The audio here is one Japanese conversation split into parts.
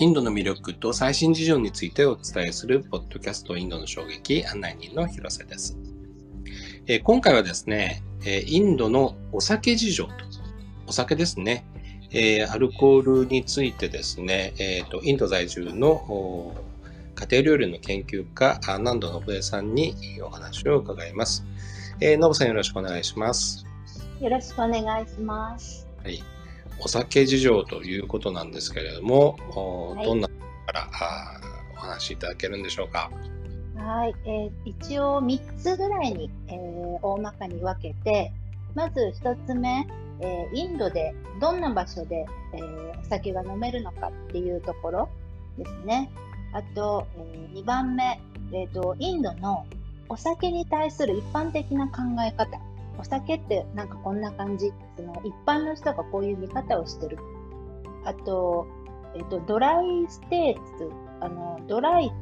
インドの魅力と最新事情についてお伝えするポッドキャストインドの衝撃案内人の広瀬です。えー、今回はですね、えインドのお酒事情と、お酒ですね、えー、アルコールについてですね、えーと、インド在住の家庭料理の研究家、南藤信江さんにお話を伺います。えー、ノブさんよろしくお願いします。よろしくお願いします。はい。お酒事情ということなんですけれども、はい、どんなからお話しいただけるんでしょうか？はい、えー、一応3つぐらいに、えー、大まかに分けて、まず1つ目、えー、インドでどんな場所で、えー、お酒が飲めるのかっていうところですね。あと、えー、2番目、えーと、インドのお酒に対する一般的な考え方。お酒ってなんかこんな感じ？その一般の人がこういう見方をしてる。あと、えっ、と、ドライステーツ、あの、ドライ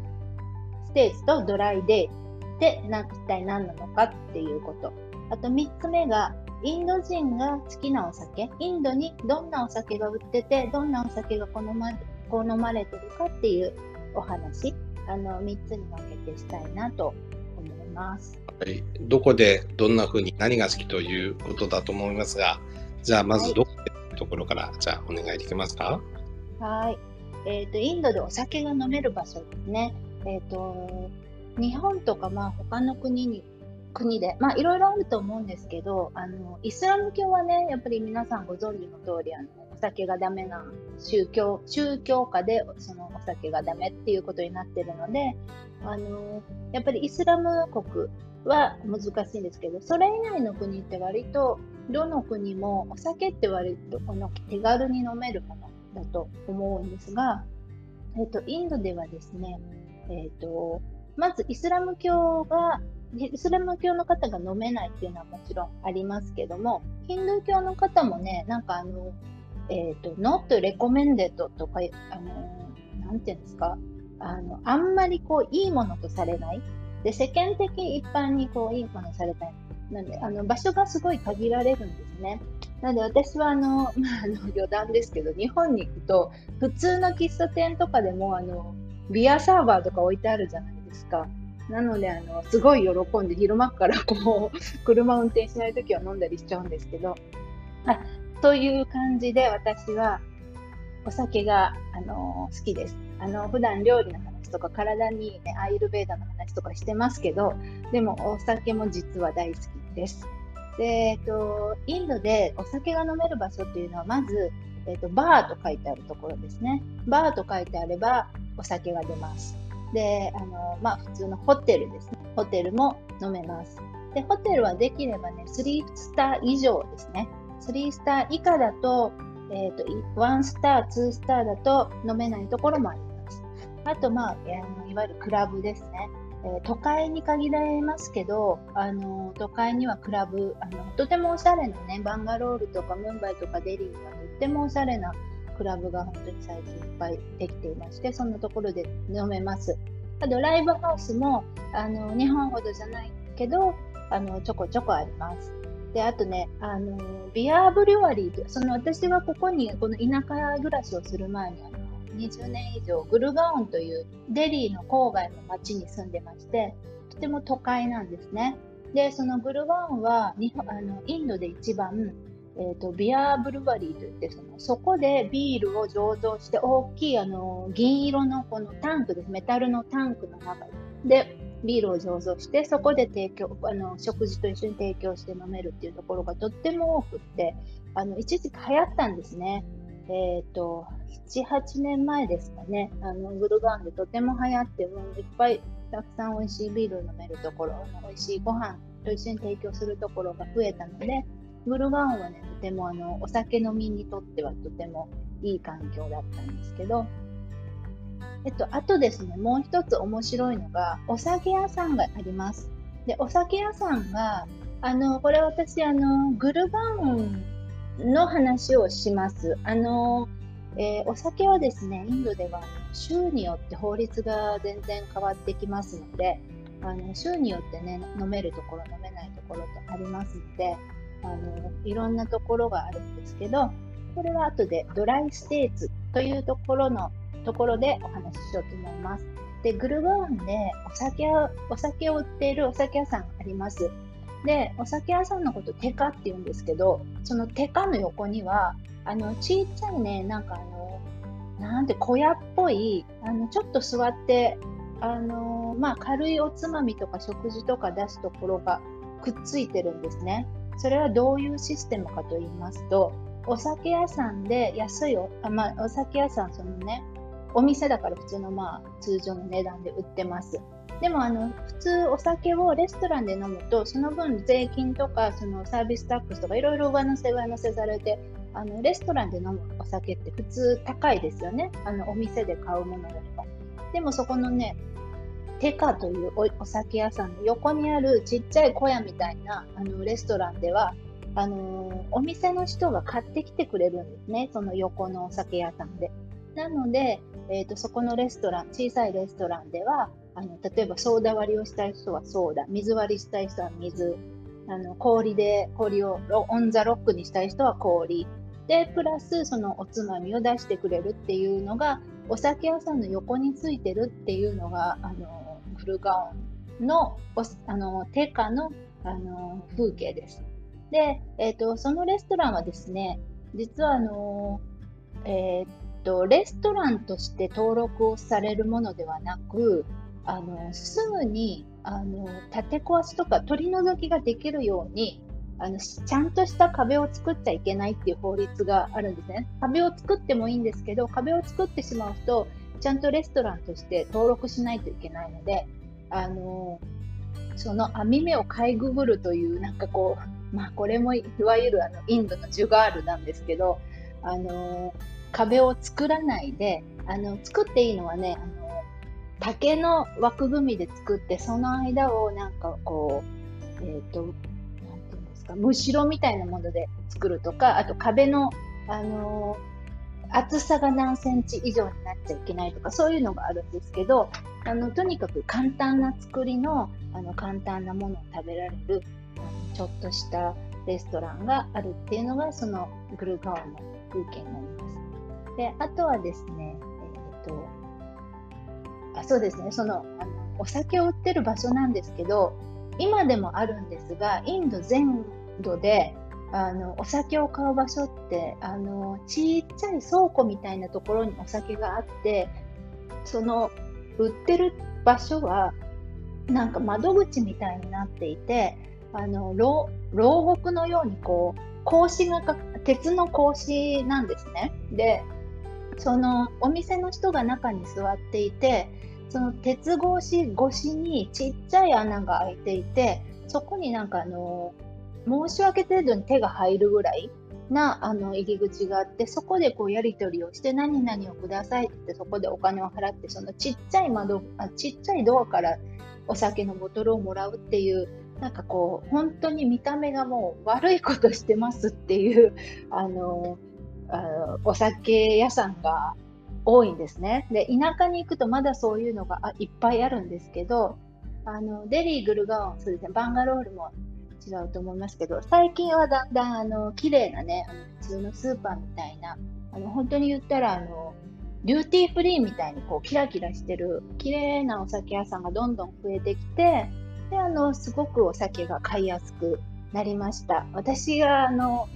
ステーツとドライデーってな一体何なのかっていうこと。あと3つ目が、インド人が好きなお酒。インドにどんなお酒が売ってて、どんなお酒が好ま好まれてるかっていうお話。あの、3つに分けてしたいなとます。はい、どこでどんなふうに何が好きということだと思いますが、じゃあまずどこでというところから、じゃあお願いできますか？はい。えっ、ー、と、インドでお酒が飲める場所ですね。えっ、ー、と、日本とかまあ他の国に国で、まあいろいろあると思うんですけど、あの、イスラム教はね、やっぱり皆さんご存知の通り、あの、お酒がダメな宗教、宗教下でそのお酒がダメっていうことになってるので、あの、やっぱりイスラム国は難しいんですけど、それ以外の国って割と、どの国もお酒って割とこの手軽に飲めるものだと思うんですが、えっ、と、インドではですね、えっ、と、まずイスラム教がイスラム教の方が飲めないっていうのはもちろんありますけども、ヒンドゥー教の方もね、なんかあの、えっ、ー、と、not recommended とか、あの、なんていうんですか、あの、あんまりこう、いいものとされない？で、世間的一般にこう、いいものされたい。なんで、あの、場所がすごい限られるんですね。なので、私はあの、まあ、あの、余談ですけど、日本に行くと、普通の喫茶店とかでも、あの、ビアサーバーとか置いてあるじゃないですか。なので、あの、すごい喜んで、昼間からこう、車運転しないときは飲んだりしちゃうんですけど、あ、という感じで私はお酒が、あの好きです。あの、普段料理の話とか体にね、アイルベーダの話とかしてますけど、でもお酒も実は大好きです。で、えっと、インドでお酒が飲める場所っていうのは、まず、えっと、バーと書いてあるところですね。バーと書いてあれば、お酒が出ます。で、あの、まあ、普通のホテルですね。ホテルも飲めます。で、ホテルはできればね、3スター以上ですね。3スター以下だと、え、ー、と、1スター、2スターだと飲めないところもあります。あと、まあ、いわゆるクラブですね。えー、都会に限られますけど、あの都会にはクラブあの、とてもおしゃれなね、バンガロールとかムンバイとかデリーにはとってもおしゃれなクラブが本当に最近いっぱいできていまして、そんなところで飲めます。あと、ライブハウスも、あの、日本ほどじゃないけど、あの、ちょこちょこあります。で、あとね、あの、ビアブリュワリーとその私はここに、この田舎暮らしをする前に、あの、20年以上、グルガオンというデリーの郊外の町に住んでまして、とても都会なんですね。で、そのグルガオンは日本あのインドで一番、えーと、ビアブルワリーといってそのそこでビールを醸造して大きいあの銀色のこのタンクですメタルのタンクの中でビールを醸造して、そこで提供、あの、食事と一緒に提供して飲めるっていうところがとっても多くって、あの、一時期流行ったんですね。えっ、ー、と、7、8年前ですかね。あの、グルガンでとても流行って、もういっぱいたくさん美味しいビールを飲めるところ、美味しいご飯と一緒に提供するところが増えたので、グルガンはね、とてもあの、お酒飲みにとってはとてもいい環境だったんですけど、えっと、あとですね、もう一つ面白いのが、お酒屋さんがあります。で、お酒屋さんが、あの、これ私、あの、グルバンの話をします。あの、えー、お酒はですね、インドでは州によって法律が全然変わってきますので、あの州によってね、飲めるところ、飲めないところとありますので、あのいろんなところがあるんですけど、これは後でドライステーツというところのところでお話ししようと思います。で、グルガーンでお酒お酒を売っているお酒屋さんがあります。で、お酒屋さんのことテカって言うんですけど、そのテカの横には、あの、ちっちゃいね、なんかあの、なんて小屋っぽい、あの、ちょっと座って、あの、まあ、軽いおつまみとか食事とか出すところがくっついてるんですね。それはどういうシステムかと言いますと、お酒屋さんで安いお、あまあ、お酒屋さん、そのね、お店だから普通のまあ通常の値段で売ってます。でもあの普通お酒をレストランで飲むとその分税金とかそのサービスタックスとかいろいろ上乗せ上乗せされてあのレストランで飲むお酒って普通高いですよねあのお店で買うものよりも。でもそこのねテカというお酒屋さんの横にあるちっちゃい小屋みたいなあのレストランではあのお店の人が買ってきてくれるんですねその横のお酒屋さんで。なので、えーと、そこのレストラン小さいレストランではあの例えばソーダ割りをしたい人はソーダ水割りしたい人は水あの氷で氷をオン・ザ・ロックにしたい人は氷でプラスそのおつまみを出してくれるっていうのがお酒屋さんの横についてるっていうのがあのグルガオンのあのテカのあの風景です。で、えーと、そのレストランはですね実はあの、えーと、レストランとして登録をされるものではなく、あのすぐにあの建て壊しとか取り除きができるようにあのちゃんとした壁を作っちゃいけないっていう法律があるんですね。壁を作ってもいいんですけど、壁を作ってしまうと、ちゃんとレストランとして登録しないといけないので、あのその網目をかいぐぐるという、なんかこう、まあこれもいわゆるあのインドのジュガールなんですけど、あの壁を作らないで、あの、作っていいのはね、あの、竹の枠組みで作って、その間をなんかこう、えっ、ー、と、なんていうんですか、むしろみたいなもので作るとか、あと壁の、あの厚さが何センチ以上になっちゃいけないとか、そういうのがあるんですけど、あの、とにかく簡単な作りの、あの、簡単なものを食べられる、ちょっとしたレストランがあるっていうのが、そのグルガオの風景になります。で、あとはですね、えっ、と、あそうですね、そのあの、お酒を売ってる場所なんですけど、今でもあるんですが、インド全土で、あのお酒を買う場所ってあのちっちゃい倉庫みたいなところにお酒があってその売ってる場所はなんか窓口みたいになっていてあの牢獄のようにこう格子が鉄の格子なんですね。でそのお店の人が中に座っていてその鉄格子越しにちっちゃい穴が開いていてそこになんかあの申し訳程度に手が入るぐらいなあの入り口があってそこでこうやり取りをして何々をくださいってそこでお金を払ってそのちっちゃい窓あちっちゃいドアからお酒のボトルをもらうっていうなんかこう本当に見た目がもう悪いことしてますっていうあのお酒屋さんが多いんですね。で、田舎に行くとまだそういうのがいっぱいあるんですけど、あのデリー、グルガオン、そうですね、バンガロールも違うと思いますけど、最近はだんだんあの綺麗なね、普通のスーパーみたいな、あの本当に言ったらあの、 duty free みたいにこうキラキラしてる綺麗なお酒屋さんがどんどん増えてきて、であのすごくお酒が買いやすくなりました。私があの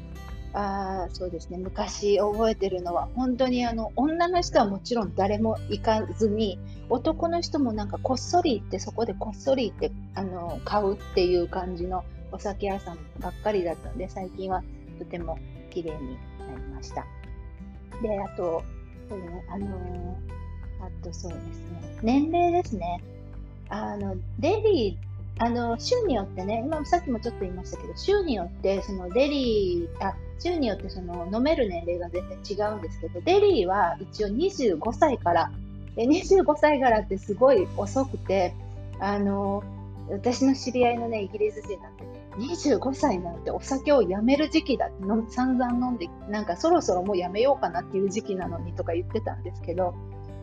あそうですね昔覚えてるのは本当にあの女の人はもちろん誰も行かずに男の人もなんかこっそり行ってそこでこっそり行ってあの買うっていう感じのお酒屋さんばっかりだったので最近はとても綺麗になりました。であとそうねあのー、あとそうですね年齢ですね。あのデリーあの州によってね、今さっきもちょっと言いましたけど、州によってそのデリー、あ州によってその飲める年齢が全然違うんですけど、デリーは一応25歳から、で25歳からってすごい遅くて、あの私の知り合いのね、イギリス人なんて、25歳なんてお酒をやめる時期だの散々飲んで、なんかそろそろもうやめようかなっていう時期なのにとか言ってたんですけど、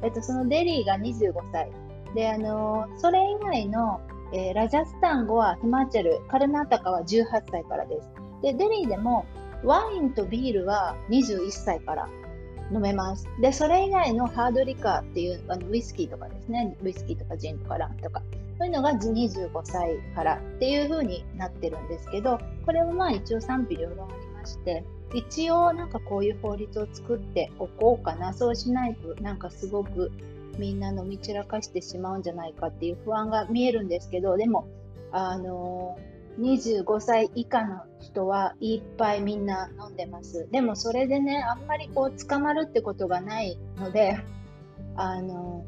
えっと、そのデリーが25歳。で、あのそれ以外のえー、ラジャスタン語はヒマーチェル、カルナータカは18歳からです。で、デリーでもワインとビールは21歳から飲めます。で、それ以外のハードリカーっていうあのウイスキーとかですね、ウイスキーとかジンとかランとか、そういうのが25歳からっていう風になってるんですけど、これもまあ一応賛否両論ありまして、一応なんかこういう法律を作っておこうかな、そうしないとなんかすごくみんな飲み散らかしてしまうんじゃないかっていう不安が見えるんですけど、でも、あのー、25歳以下の人はいっぱいみんな飲んでます。でもそれでね、あんまりこう捕まるってことがないので、あの、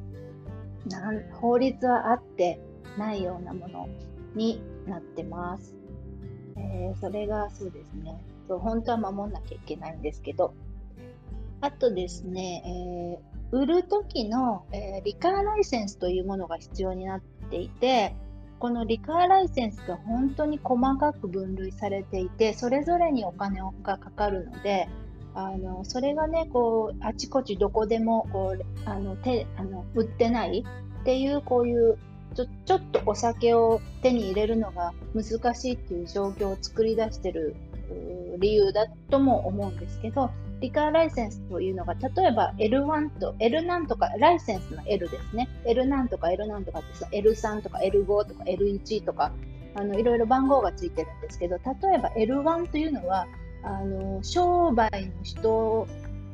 法律はあってないようなものになってます。えー、それがそうですねそう。本当は守んなきゃいけないんですけど。あとですね、えー売る時の、えー、リカーライセンスというものが必要になっていて、このリカーライセンスが本当に細かく分類されていて、それぞれにお金がかかるので、あのそれがね、こうあちこちどこでもこうあの手あの売ってないっていう、こういうちょちょっとお酒を手に入れるのが難しいっていう状況を作り出してる理由だとも思うんですけど、リカーライセンスというのが、例えば L1 と L なんとか、ライセンスの L ですね。L なんとか L なんとかって L3 とか L5 とか L1 とか、あのいろいろ番号がついてるんですけど、例えば L1 というのは、あの商売の人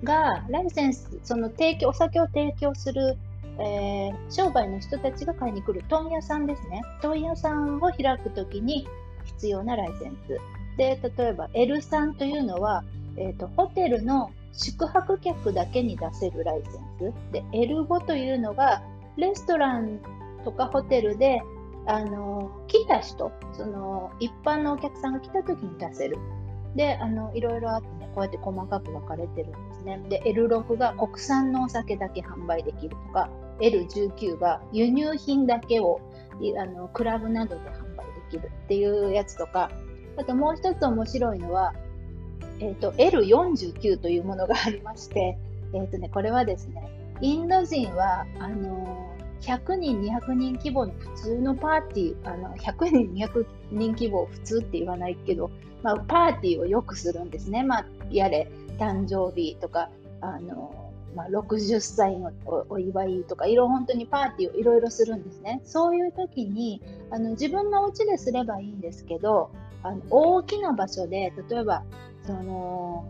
がライセンス、その提供、お酒を提供する、えー、商売の人たちが買いに来る問屋さんですね。問屋さんを開くときに必要なライセンス。で、例えば L3 というのは、えーと、ホテルの宿泊客だけに出せるライセンス。で、L5 というのが、レストランとかホテルで、あの、来た人、その、一般のお客さんが来た時に出せる。で、あの、いろいろあってね、こうやって細かく分かれてるんですね。で、L6 が国産のお酒だけ販売できるとか、L19 が輸入品だけを、あの、クラブなどで販売できるっていうやつとか、あともう一つ面白いのは、えーと、L49 というものがありまして、えーとね、これはですね、インド人はあの100人、200人規模の普通のパーティー、あの100人、200人規模普通って言わないけど、まあ、パーティーをよくするんですね。まあ、やれ、誕生日とか、あのまあ、60歳のお祝いとか、いろ本当にパーティーをいろいろするんですね。そういう時にあの自分のお家ですればいいんですけど、あの大きな場所で、例えばその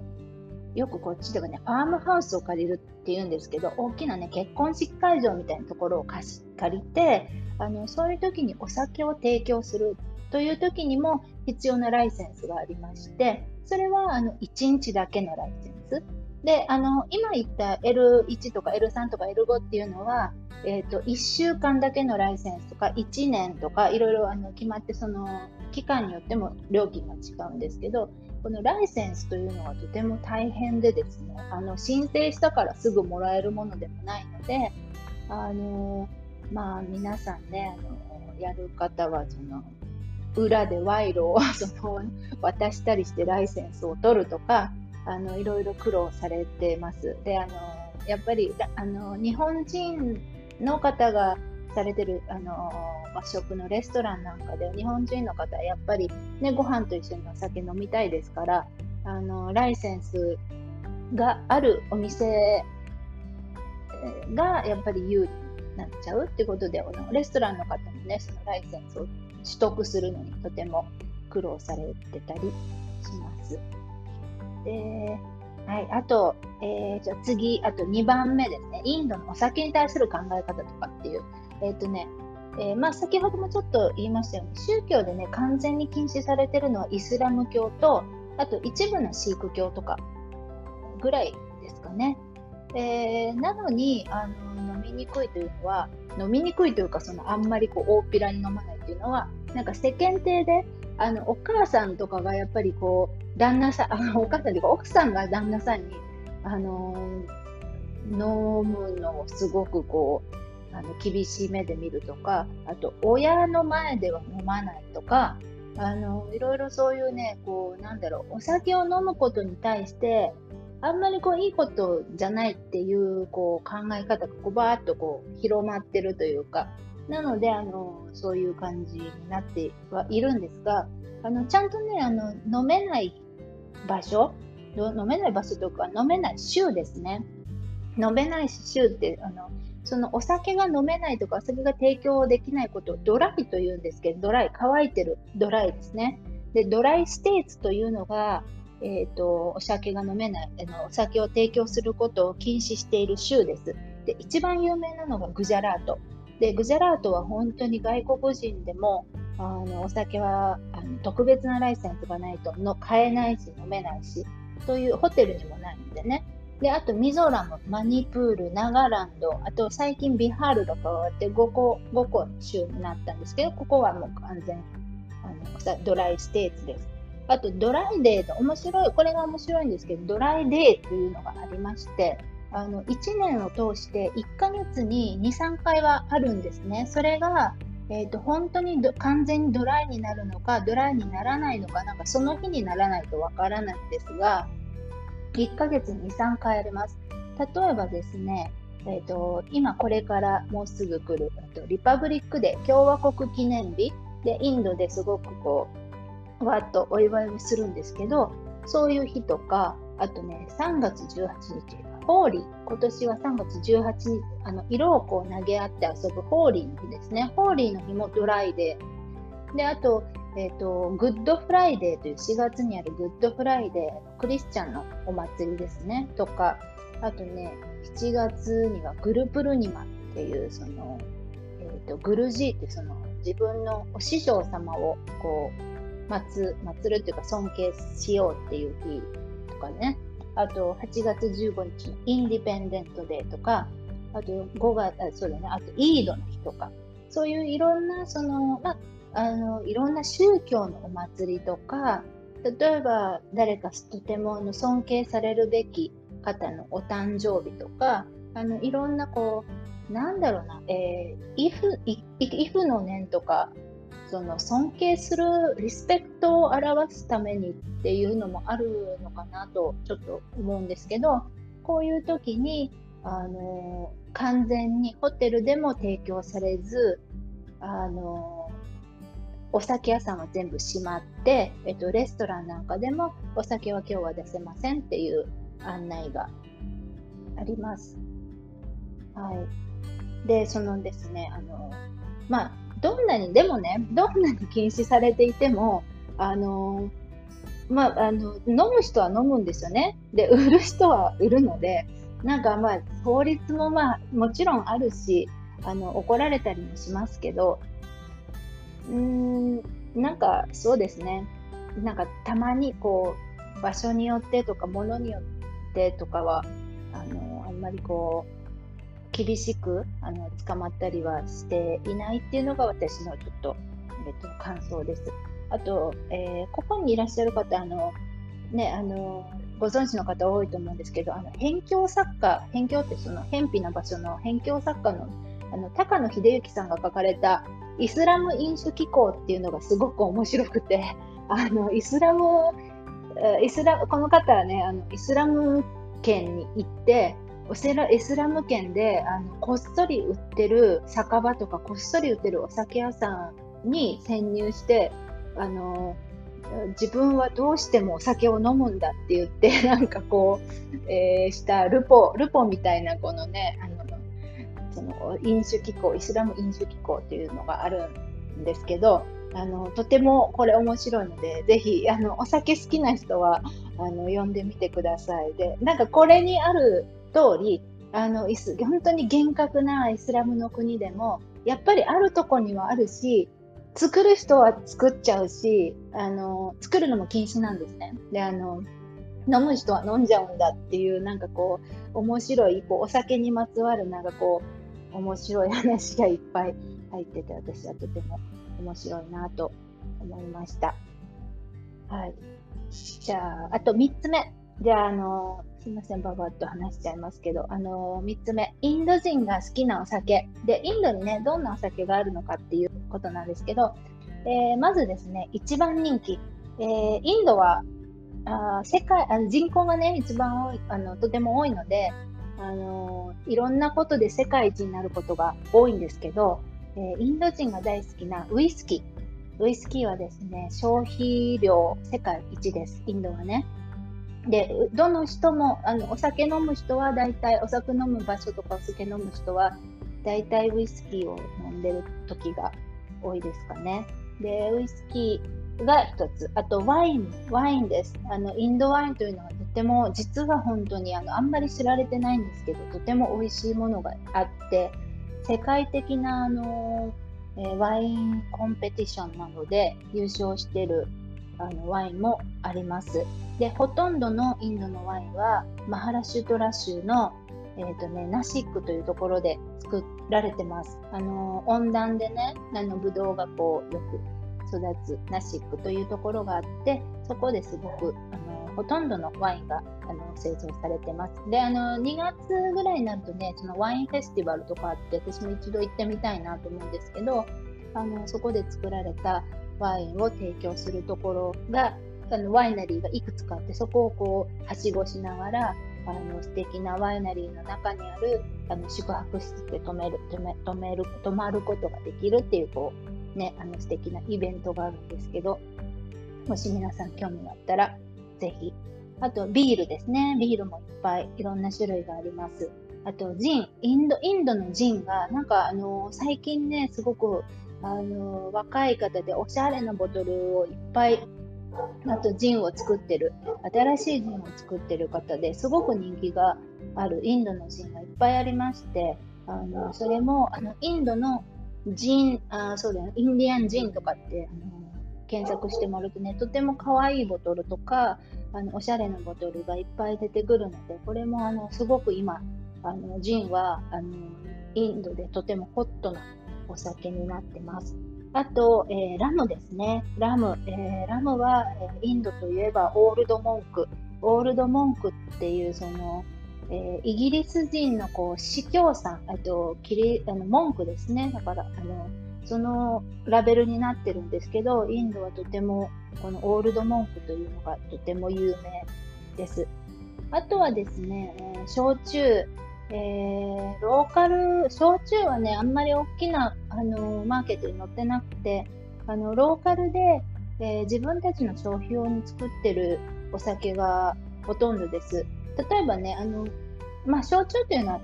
よくこっちではね、ファームハウスを借りるっていうんですけど、大きなね、結婚式会場みたいなところを貸し借りて、あのそういう時にお酒を提供するという時にも必要なライセンスがありまして、それはあの1日だけのライセンス。で、あの今言った L1 とか L3 とか L5 っていうのは、えーと、1週間だけのライセンスとか1年とかいろいろ決まってその期間によっても料金が違うんですけどこのライセンスというのはとても大変でですね、あの申請したからすぐもらえるものでもないので、あのまあ皆さんね、あのやる方はその裏で賄賂をその渡したりしてライセンスを取るとか、あのいろいろ苦労されてます。で、あのやっぱりあの日本人の方がされてるあの和食のレストランなんかで日本人の方はやっぱり、ね、ご飯と一緒にお酒飲みたいですからあのライセンスがあるお店がやっぱり有利になっちゃうってことでレストランの方もねそのライセンスを取得するのにとても苦労されてたりします。ではい、あと、えー、じゃあ次、あと2番目ですね。インドのお酒に対する考え方とかっていう。えっ、ー、とね、えー、まあ、先ほどもちょっと言いましたように、宗教でね、完全に禁止されてるのはイスラム教と、あと一部のシーク教とかぐらいですかね。えー、なのにあの飲みにくいというのは飲みにくいというかそのあんまりこう大っぴらに飲まないというのはなんか世間体であのお母さんとかがやっぱりこう旦那さんあお母さんというか奥さんが旦那さんにあの飲むのをすごくこうあの厳しい目で見るとかあと親の前では飲まないとかあのいろいろそういうねこうなんだろうお酒を飲むことに対してあんまりこういいことじゃないっていうこう考え方がこうバーッとこう広まってるというかなのであのそういう感じになってはいるんですがあのちゃんとねあの飲めない場所飲めない場所とか飲めない州ですね。飲めないし、州ってあのそのお酒が飲めないとかお酒が提供できないことをドライというんですけど、ドライ、乾いてるドライですね。で、ドライステーツというのが、えっ、ー、と、お酒が飲めないあの、お酒を提供することを禁止している州です。で、一番有名なのがグジャラート。で、グジャラートは本当に外国人でも、あの、お酒はあの特別なライセンスがないとの買えないし飲めないし、というホテルにもないんでね。で、あとミゾラム、マニプール、ナガランド、あと最近ビハールが変わって5個、5個州になったんですけど、ここはもう完全あの dry states です。あと dry day と面白い、これが面白いんですけど、 dry day というのがありまして、あの1年を通して1ヶ月に2、3回はあるんですね。それが、えーと、本当に完全にドライになるのか、ドライにならないのか、なんかその日にならないとわからないんですが、1ヶ月に2、3回あります。例えばですね、えーと、今これからもうすぐ来ると Republic Day 共和国記念日。でインドですごくこうわっとお祝いをするんですけどそういう日とかあとね3月18日ホーリー。今年は3月18日あの色をこう投げ合って遊ぶホーリーの日ですね。ホーリーの日もドライでであとえ、ー、と、 Good Friday という4月にある Good Friday、クリスチャンのお祭りですね、とか、あとね、7月にはグルプルニマっていう、その、え、ー、と、グルジーってその、自分のお師匠様をこう、祀、るっていうか尊敬しようっていう日とかね、あと8月15日のインディペンデントデーとか、あと5月、あそうだね、あとイードの日とか、そういういろんな、その、まあ、あのいろんな宗教のお祭りとか例えば誰かとてもの尊敬されるべき方のお誕生日とかあのいろんなこうなんだろうな、えー、イフイイフの念とかその尊敬するリスペクトを表すためにっていうのもあるのかなとちょっと思うんですけどこういう時にあの完全にホテルでも提供されずあのお酒屋さんは全部閉まって、えっと、レストランなんかでもお酒は今日は出せませんっていう案内があります。はい。で、そのですね、あの、まあ、どんなに、でもね、どんなに禁止されていても、あの、まあ、あの、飲む人は飲むんですよね。で、売る人は売るので、なんかまあ、法律もまあ、もちろんあるし、あの、怒られたりもしますけど、うーん、なんかそうですね。なんかたまにこう、場所によってとか、物によってとかは、あの、あんまりこう、厳しくあの捕まったりはしていないっていうのが私のちょっと、えっと、感想です。あと、えー、ここにいらっしゃる方、あの、ね、あの、ご存知の方多いと思うんですけど、あの、辺境作家、辺境ってその、偏僻な場所の辺境作家の、あの、高野秀幸さんが書かれた、イスラム飲酒機構っていうのがすごく面白くて、あの、イスラム、イスラこの方はね、あのイスラム圏に行って、イスラム圏であのこっそり売ってる酒場とかこっそり売ってるお酒屋さんに潜入してあの自分はどうしてもお酒を飲むんだって言って なんかこう、えー、したルポルポみたいなこのねあのその飲酒機構イスラム飲酒機構っていうのがあるんですけどあのとてもこれ面白いのでぜひあのお酒好きな人はあの読んでみてください。でなんかこれにある通りあのイス本当に厳格なイスラムの国でもやっぱりあるとこにはあるし作る人は作っちゃうしあの作るのも禁止なんですね。であの飲む人は飲んじゃうんだっていうなんかこう面白いこうお酒にまつわるなんかこう面白い話がいっぱい入ってて、私はとても面白いなと思いました。はい。じゃあ、あと3つ目。じゃあ、あの、すいません、ばばっと話しちゃいますけど、あの、3つ目。インド人が好きなお酒。で、インドにね、どんなお酒があるのかっていうことなんですけど、えー、まずですね、一番人気。えー、インドは、あ世界あの人口がね、一番多い、あの、とても多いので、あのいろんなことで世界一になることが多いんですけど、えインド人が大好きなウイスキー。ウイスキーはですね、消費量世界一です。インドはね。で、どの人も、あの、お酒飲む人は大体、お酒飲む場所とかお酒飲む人は、大体ウイスキーを飲んでる時が多いですかね。で、ウイスキーが一つ。あと、ワイン、ワインです。あの、インドワインというのはても、実は本当にあの、あんまり知られてないんですけど、とても美味しいものがあって、世界的なあの、えー、ワインコンペティションなどで優勝してるあのワインもあります。で、ほとんどのインドのワインは、マハラシュトラ州の、えーとね、ナシックというところで作られてます。あの温暖でね、あのブドウがこうよく育つナシックというところがあって、そこですごくあのほとんどのワインがあの製造されてます。で、あの2月ぐらいになるとね、そのワインフェスティバルとかあって、私も一度行ってみたいなと思うんですけど、あのそこで作られたワインを提供するところがあのワイナリーがいくつかあってそこをこうはしごしながらあの素敵なワイナリーの中にあるあの宿泊施設で泊める泊め泊める泊まることができるっていうこう、ね、あの素敵なイベントがあるんですけどもし皆さん興味があったらぜひ。あとビールですね。ビールもいっぱいいろんな種類があります。あとジン。インドインドのジンがなんかあの最近ねすごくあの若い方でおしゃれなボトルをいっぱいあとジンを作ってる新しいジンを作ってる方ですごく人気があるインドのジンがいっぱいありましてあのそれもあのインドのジンあそうだよインディアンジンとかってあの検索してもらうとねとても可愛いボトルとかあのおしゃれなボトルがいっぱい出てくるのでこれもあのすごく今あのジンはあのインドでとてもホットなお酒になってます。あと、えー、ラムですね。ラム。えー、ラムは、えインドといえばオールドモンク。オールドモンクっていう、その、えー、イギリス人のこう司教さん、あとキリあの文句ですね。だから、あの、そのラベルになってるんですけど、インドはとても、このオールドモンクというのがとても有名です。あとはですね、焼酎、えー、ローカル、焼酎はね、あんまり大きな、あのマーケットに載ってなくて、あの、ローカルで、えー、自分たちの消費用に作ってるお酒がほとんどです。例えばね、あの、まあ、焼酎というのは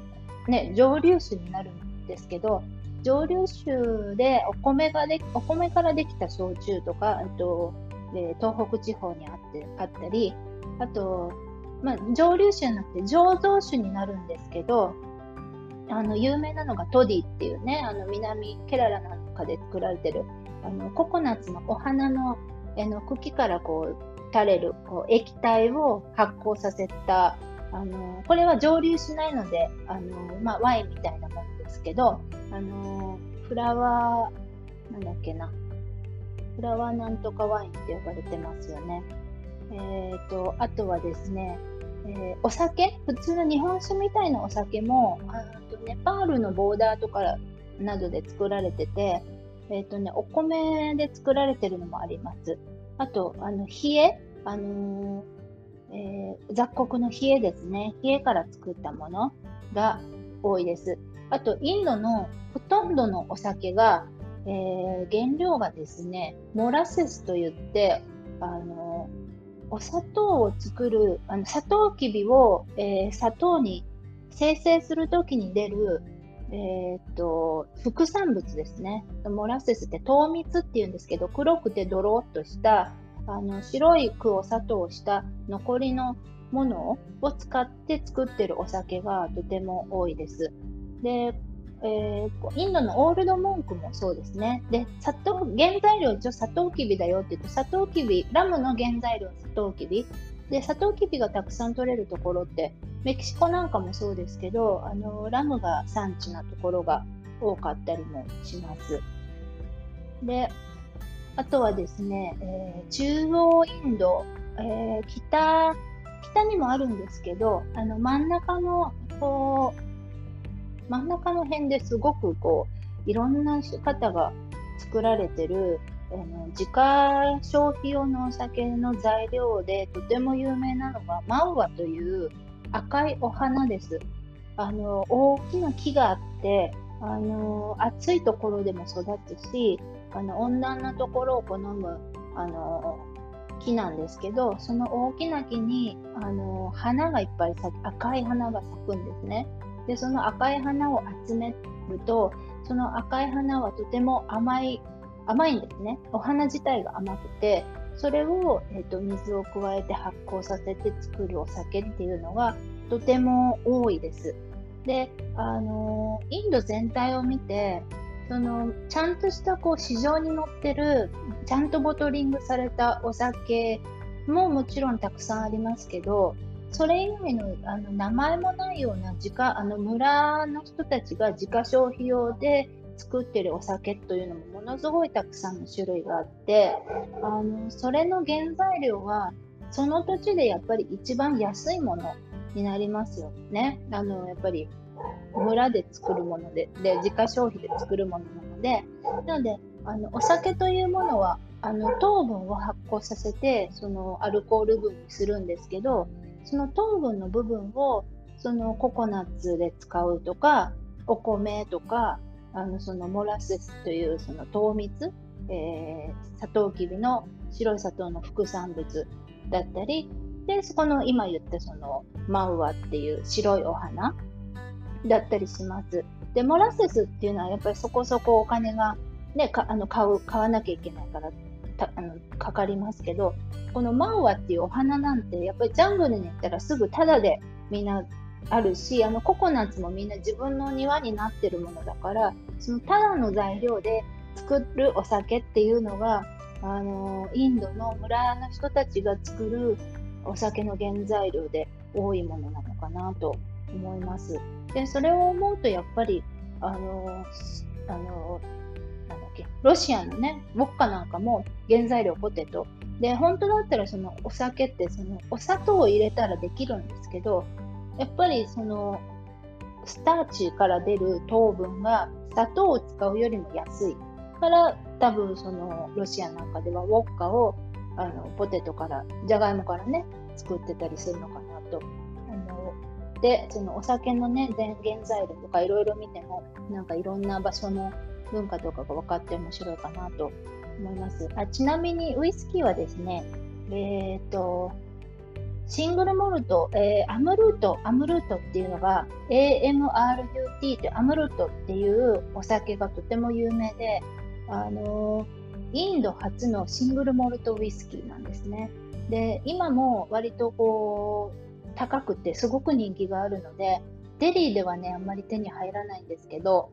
ね、蒸留酒になるんですけど、蒸留酒でお米がで、お米からできた焼酎とか、あと、えー、東北地方にあって、あったり、あと、まあ、蒸留酒じゃなくて醸造酒になるんですけど、あの、有名なのがトディっていうね、あの、南ケララなんかで作られてる、あの、ココナッツのお花の、えの茎からこう、垂れる、こう、液体を発酵させた、あの、これは蒸留しないので、あの、まあ、ワインみたいなものですけど、あの、フラワー、なんだっけな、フラワーなんとかワインって呼ばれてますよね。えっ、ー、と、あとはですね、えー、お酒？普通の日本酒みたいなお酒もあとネパールのボーダーとかなどで作られてて、えっ、ー、とね、お米で作られてるのもあります。あと、あの、冷え、あのー、えー、雑穀の冷えですね。冷えから作ったものが多いです。あと、インドのほとんどのお酒が、えー、原料がですね、モラセスといって、あのお砂糖を作る、あの、サトウキビを、えー、砂糖に生成するときに出る、えっ、と、副産物ですね。モラセスって糖蜜って言うんですけど、黒くてドロッとした、あの、白い句を砂糖をした残りのものを使って作ってるお酒がとても多いです。で、えー、インドのオールドモンクもそうですね。で、砂糖、原材料一応サトウキビだよって言って、サトウキビ、ラムの原材料はサトウキビ。で、サトウキビがたくさん取れるところって、メキシコなんかもそうですけど、あの、ラムが産地なところが多かったりもします。で、あとはですね、えー、中央インド、えー、北、北にもあるんですけど、あの、真ん中の、こう、真ん中の辺ですごくこう、いろんな方が作られてる、あの自家消費用のお酒の材料でとても有名なのがマウアという赤いお花です。あの、大きな木があって、あの、暑いところでも育つし、あの、温暖なところを好む、あの、木なんですけど、その大きな木に、あの、花がいっぱい咲く赤い花が咲くんですね。で、その赤い花を集めると、その赤い花はとても甘い、甘いんですね。お花自体が甘くて、それを、えーと、水を加えて発酵させて作るお酒っていうのがとても多いです。で、あのインド全体を見て、そのちゃんとしたこう市場に載ってるちゃんとボトリングされたお酒ももちろんたくさんありますけどそれ以外のあの名前もないような自家あの村の人たちが自家消費用で作ってるお酒というのもものすごいたくさんの種類があってあのそれの原材料はその土地でやっぱり一番安いものになりますよね。あのやっぱり村で作るものでで自家消費で作るものなのでなのであのお酒というものはあの糖分を発酵させてそのアルコール分にするんですけどその糖分の部分をそのココナッツで使うとかお米とかあのそのモラセスというその糖蜜、えー、サトウキビの白い砂糖の副産物だったりでそこの今言ったそのマウアっていう白いお花だったりします。でモラセスっていうのはやっぱりそこそこお金が、ね、かあの買う買わなきゃいけないからあのかかりますけどこのマウアっていうお花なんてやっぱりジャングルに行ったらすぐタダでみんなあるしあのココナッツもみんな自分の庭になってるものだからそのただの材料で作るお酒っていうのがあのインドの村の人たちが作るお酒の原材料で多いものなのかなと思います。でそれを思うとやっぱりあのあのロシアのねウォッカなんかも原材料ポテトで本当だったらそのお酒ってそのお砂糖を入れたらできるんですけどやっぱりそのスターチから出る糖分が砂糖を使うよりも安いから多分そのロシアなんかではウォッカをあのポテトからじゃがいもからね作ってたりするのかなと。あのでそのお酒のね原材料とかいろいろ見てもなんかいろんな場所の文化とかが分かって面白いかなと思います。あちなみにウイスキーはですねえっ、ー、とシングルモルト、えー、アムルート、アムルートっていうのが AMRUT ってアムルートっていうお酒がとても有名で、あのー、インド初のシングルモルトウイスキーなんですね。で、今も割とこう、高くてすごく人気があるので、デリーではね、あんまり手に入らないんですけど、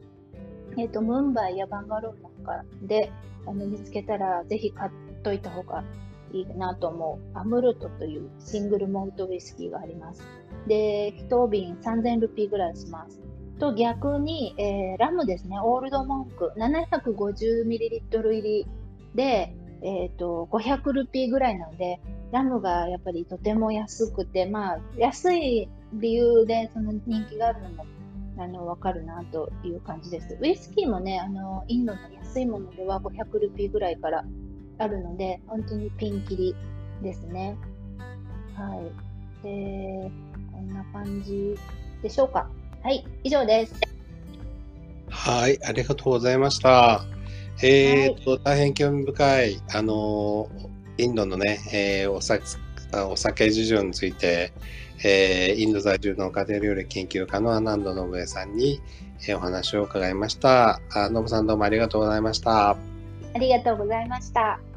えっ、ー、と、ムンバイやバンガロールなんかであの見つけたら、ぜひ買っといた方がいいなと思うアムルトというシングルモルトウイスキーがあります。で、1瓶3000ルピーぐらいします。と逆に、えー、ラムですね、オールドモンク 750ml 入りで、えーと、500ルピーぐらいなので、ラムがやっぱりとても安くて、まあ、安い理由でその人気があるのもあの分かるなという感じです。ウイスキーもね、あのインドの安いものでは500ルピーぐらいからあるので、本当にピンキリですね。はい。で、こんな感じでしょうか。はい、以上です。はい、ありがとうございました。えっ、ー、と、はい、大変興味深い、あの、インドのね、えー、お酒お酒事情について、えー、インド在住の家庭料理研究家のアナンド信江さんに、えー、お話を伺いました。あ、信さんどうもありがとうございました。ありがとうございました。